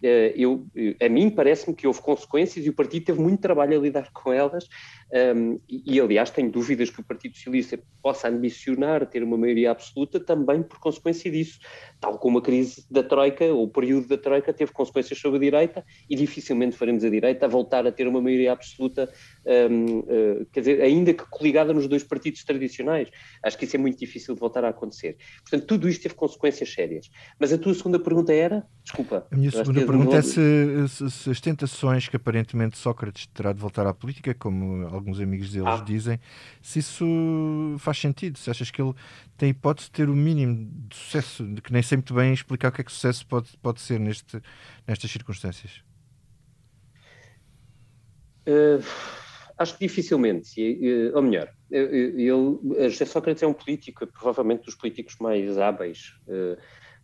eh, eu, a mim parece-me que houve consequências e o partido teve muito trabalho a lidar com elas um, e, aliás, tenho dúvidas que o Partido Socialista possa ambicionar ter uma maioria absoluta também por consequência disso, tal como a crise da Troika, ou o período da Troika, teve consequências sobre a direita e dificilmente faremos a direita a voltar a ter uma maioria absoluta, um, uh, quer dizer, ainda que coligada nos dois partidos tradicionais. Acho que isso é muito difícil de voltar a acontecer. Portanto, tudo isto teve consequências sérias. Mas a tua segunda pergunta era? Desculpa. A minha segunda pergunta é se, se, se as tentações que aparentemente Sócrates terá de voltar à política, como alguns amigos deles ah. dizem, se isso faz sentido, se achas que ele tem hipótese de ter o mínimo de sucesso, que nem sei muito bem explicar o que é que sucesso pode, pode ser neste, nestas circunstâncias. Uh, acho que dificilmente, ou melhor, ele, José Sócrates é um político, provavelmente dos políticos mais hábeis, uh,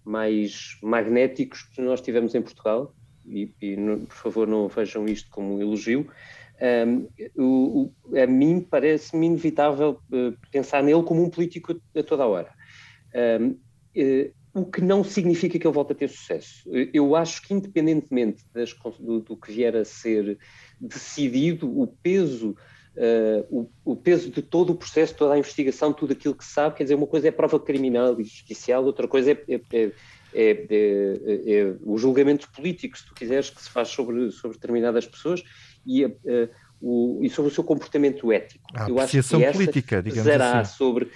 mais magnéticos que nós tivemos em Portugal, e, e por favor não vejam isto como um elogio, um, o, o, a mim parece-me inevitável uh, pensar nele como um político a toda a hora. Um, eh, o que não significa que ele volte a ter sucesso. Eu acho que, independentemente das, do, do, que vier a ser decidido, o peso, uh, o, o, peso de todo o processo, toda a investigação, tudo aquilo que se sabe, quer dizer, uma coisa é prova criminal e judicial, outra coisa é, é, é é, é, é, o julgamento político, se tu quiseres, que se faz sobre, sobre determinadas pessoas e, uh, o, e sobre o seu comportamento ético. A eu acho que essa política, digamos pesará assim. sobre.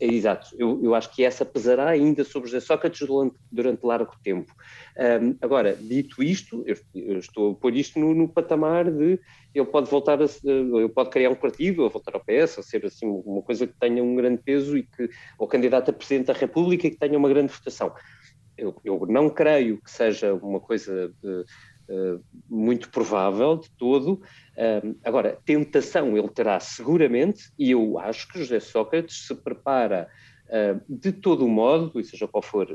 Exato, eu, eu, acho que essa pesará ainda sobre José Sócrates durante, durante largo tempo. Um, agora, dito isto, eu, eu, estou a pôr isto no, no, patamar de ele pode voltar a ele pode criar um partido, ou voltar ao PS, ou ser assim uma coisa que tenha um grande peso e que, ou candidato a Presidente da República e que tenha uma grande votação. Eu, eu não creio que seja uma coisa de, muito provável de todo. Agora, tentação ele terá seguramente, e eu acho que José Sócrates se prepara de todo modo, e seja qual for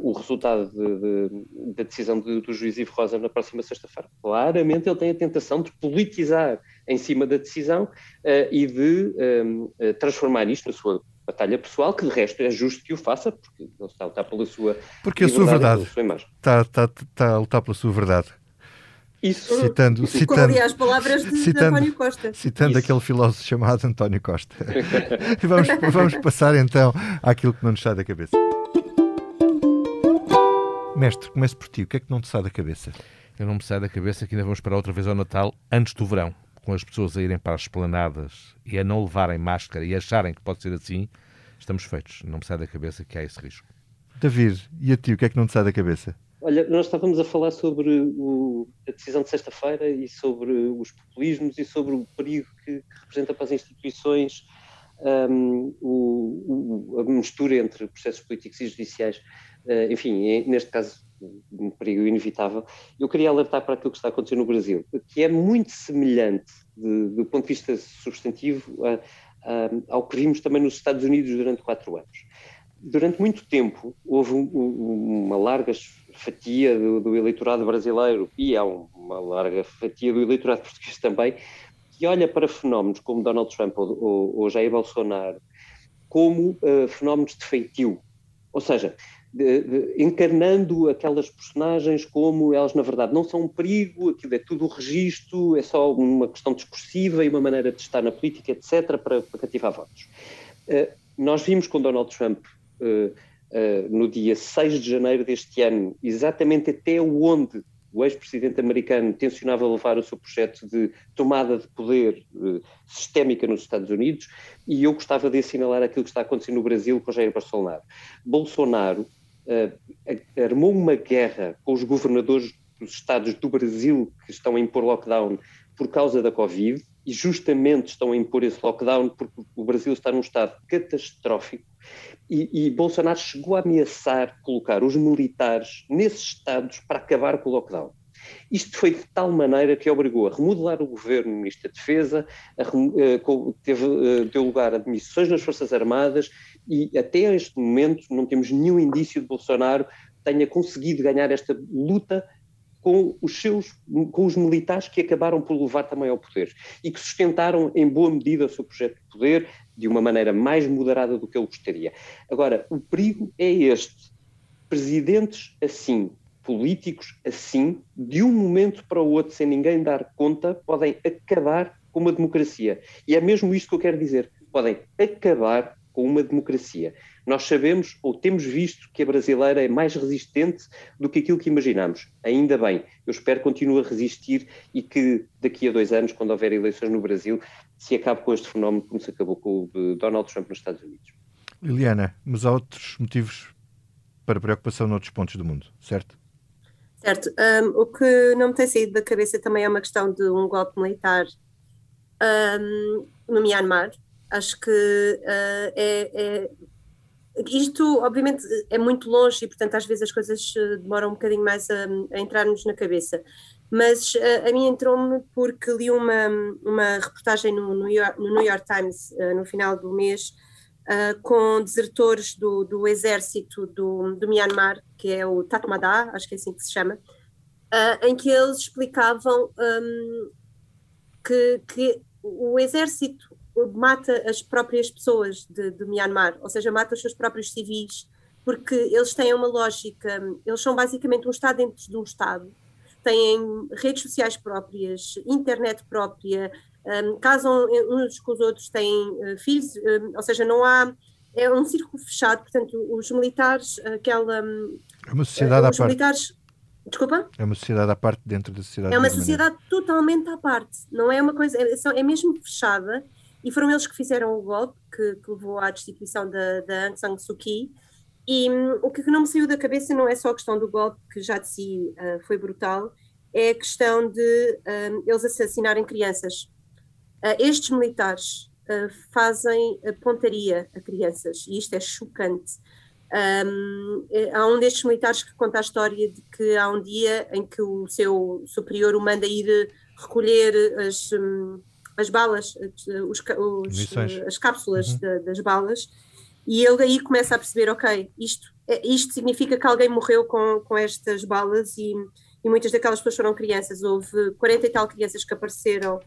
o resultado de, de, da decisão de, do juiz Ivo Rosa na próxima sexta-feira. Claramente ele tem a tentação de politizar em cima da decisão e de transformar isto na sua batalha pessoal, que de resto é justo que o faça, porque ele está a lutar pela sua Porque a sua verdade está, está, está a lutar pela sua verdade. Isso. Citando, citando, ali as palavras de, citando, António Costa. Citando Isso. aquele filósofo chamado António Costa. <laughs> vamos, vamos passar então àquilo que não nos sai da cabeça. Mestre, comece por ti. O que é que não te sai da cabeça? Eu não me sai da cabeça que ainda vamos para outra vez ao Natal antes do verão com as pessoas a irem para as esplanadas e a não levarem máscara e acharem que pode ser assim, estamos feitos. Não me sai da cabeça que há esse risco. David, e a ti, o que é que não te sai da cabeça? Olha, nós estávamos a falar sobre o, a decisão de sexta-feira e sobre os populismos e sobre o perigo que, que representa para as instituições um, o, o, a mistura entre processos políticos e judiciais. Uh, enfim, neste caso, um perigo inevitável. Eu queria alertar para aquilo que está a acontecer no Brasil, que é muito semelhante, de, do ponto de vista substantivo, a, a, ao que vimos também nos Estados Unidos durante quatro anos. Durante muito tempo, houve um, um, uma larga fatia do, do, eleitorado brasileiro, e há uma larga fatia do eleitorado <laughs> português também, que olha para fenómenos como Donald Trump ou, ou, ou Jair Bolsonaro como uh, fenómenos de feitio. Ou seja, encarnando aquelas personagens como elas, na verdade, não são um perigo, aquilo é tudo o registro, é só uma questão discursiva e uma maneira de estar na política, etc., para, para cativar votos. Uh, nós vimos com Donald Trump, uh, uh, no dia 6 de janeiro deste ano, exatamente até onde o ex-presidente americano tensionava levar o seu projeto de tomada de poder sistémica nos Estados Unidos, e eu gostava de assinalar aquilo que está acontecendo no Brasil com Jair Bolsonaro. Bolsonaro armou uma guerra com os governadores dos estados do Brasil que estão a impor lockdown por causa da Covid, e justamente estão a impor esse lockdown porque o Brasil está num estado catastrófico e, e, Bolsonaro chegou a ameaçar colocar os militares nesses estados para acabar com o lockdown. Isto foi de tal maneira que obrigou a remodelar o governo no Ministro da Defesa, a, eh, teve, eh, deu lugar a demissões nas Forças Armadas e até este momento não temos nenhum indício de Bolsonaro tenha conseguido ganhar esta luta com os seus, com os militares que acabaram por levar também ao poder e que sustentaram em boa medida o seu projeto de poder de uma maneira mais moderada do que ele gostaria. Agora, o perigo é este: presidentes assim, políticos assim, de um momento para o outro, sem ninguém dar conta, podem acabar com uma democracia. E é mesmo isto que eu quero dizer: podem acabar com uma democracia. Nós sabemos ou temos visto que a brasileira é mais resistente do que aquilo que imaginamos. Ainda bem, eu espero que continue a resistir e que daqui a dois anos, quando houver eleições no Brasil, se acabe com este fenómeno como se acabou com o Donald Trump nos Estados Unidos. Liliana, mas há outros motivos para preocupação noutros pontos do mundo, certo? Certo. Um, o que não me tem saído da cabeça também é uma questão de um golpe militar um, no Myanmar. Acho que uh, é, é, isto, obviamente, é muito longe e, portanto, às vezes as coisas eh, demoram um bocadinho mais a, a entrar-nos na cabeça. Mas eh, a mim entrou-me porque li uma, uma reportagem no, no, York, no New York Times uh, no final do mês uh, com desertores do, do exército do, do Myanmar, que é o Tatmadaw, acho que é assim que se chama, uh, em que eles explicavam um, que, que o exército mata as próprias pessoas de, de, Myanmar, ou seja, mata os seus próprios civis, porque eles têm uma lógica, eles são basicamente um Estado dentro de um Estado, têm redes sociais próprias, internet própria, um, casam uns com os outros, têm uh, filhos, um, ou seja, não há. É um círculo fechado, portanto, os militares, aquela. É uma sociedade uh, à parte. Militares, Desculpa? É uma sociedade à parte dentro da sociedade. É uma sociedade totalmente à parte, não é uma coisa, é, é mesmo fechada e foram eles que fizeram o golpe que, que levou à destituição da, da Aung San Suu Kyi. E um, o que não me saiu da cabeça não é só a questão do golpe, que já de si uh, foi brutal, é a questão de um, eles assassinarem crianças. Uh, estes militares uh, fazem pontaria a crianças, e isto é chocante. Um, há um destes militares que conta a história de que há um dia em que o seu superior o manda ir recolher as. Um, as balas, os, os, as cápsulas uhum. de, das balas, e ele aí começa a perceber, ok, isto, isto significa que alguém morreu com, com estas balas e, e muitas daquelas pessoas foram crianças, houve 40 e tal crianças que apareceram,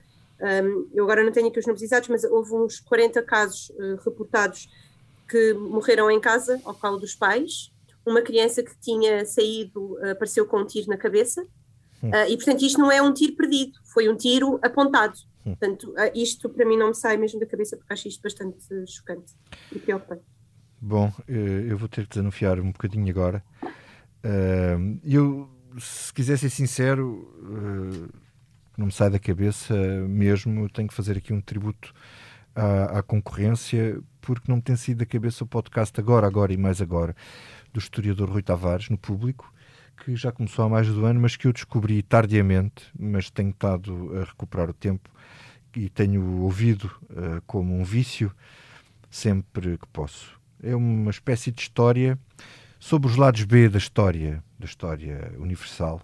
um, eu agora não tenho aqui os números exatos, mas houve uns 40 casos uh, reportados que morreram em casa ao colo dos pais, uma criança que tinha saído uh, apareceu com um tiro na cabeça, uh, e portanto isto não é um tiro perdido, foi um tiro apontado. Portanto, ah, isto para mim não me sai mesmo da cabeça porque acho isto bastante chocante e preocupante. Bom, eh, eu vou ter que desanufiar um bocadinho agora. Eu, se quiser ser sincero, eh, não me sai da cabeça mesmo, tenho que fazer aqui um tributo à, à, concorrência, porque não me tem saído da cabeça o podcast Agora, Agora e Mais Agora, do historiador Rui Tavares, no público, que já começou há mais do ano, mas que eu descobri tardiamente, mas tenho estado a recuperar o tempo e tenho ouvido uh, como um vício sempre que posso. É uma espécie de história sobre os lados B da história, da história universal.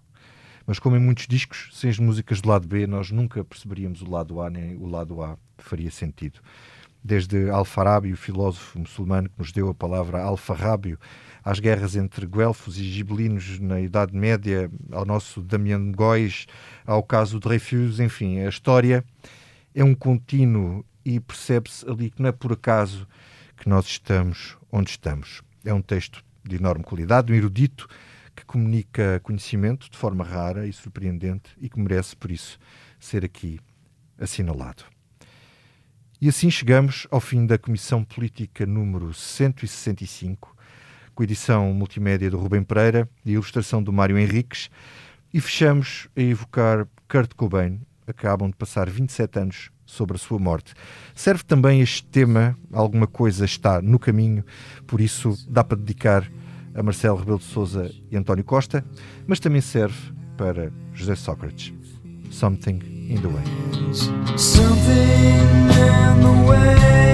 Mas como em muitos discos, sem as músicas do lado B, nós nunca perceberíamos o lado A, nem o lado A faria sentido. Desde Al-Farabi, o filósofo muçulmano que nos deu a palavra Al-Farrábio, às guerras entre guelfos e gibelinos na Idade Média, ao nosso Damiano Góis, ao caso de Dreyfus, enfim, a história é um contínuo e percebe-se ali que não é por acaso que nós estamos onde estamos. É um texto de enorme qualidade, um erudito que comunica conhecimento de forma rara e surpreendente e que merece, por isso, ser aqui assinalado. E assim chegamos ao fim da Comissão Política número 165, com edição multimédia do Rubem Pereira e ilustração do Mário Henriques, e fechamos a evocar Kurt Cobain. Acabam de passar 27 anos sobre a sua morte. Serve também este tema, alguma coisa está no caminho, por isso dá para dedicar a Marcelo Rebelo de Souza e António Costa, mas também serve para José Sócrates. Something in the Way. Something in the way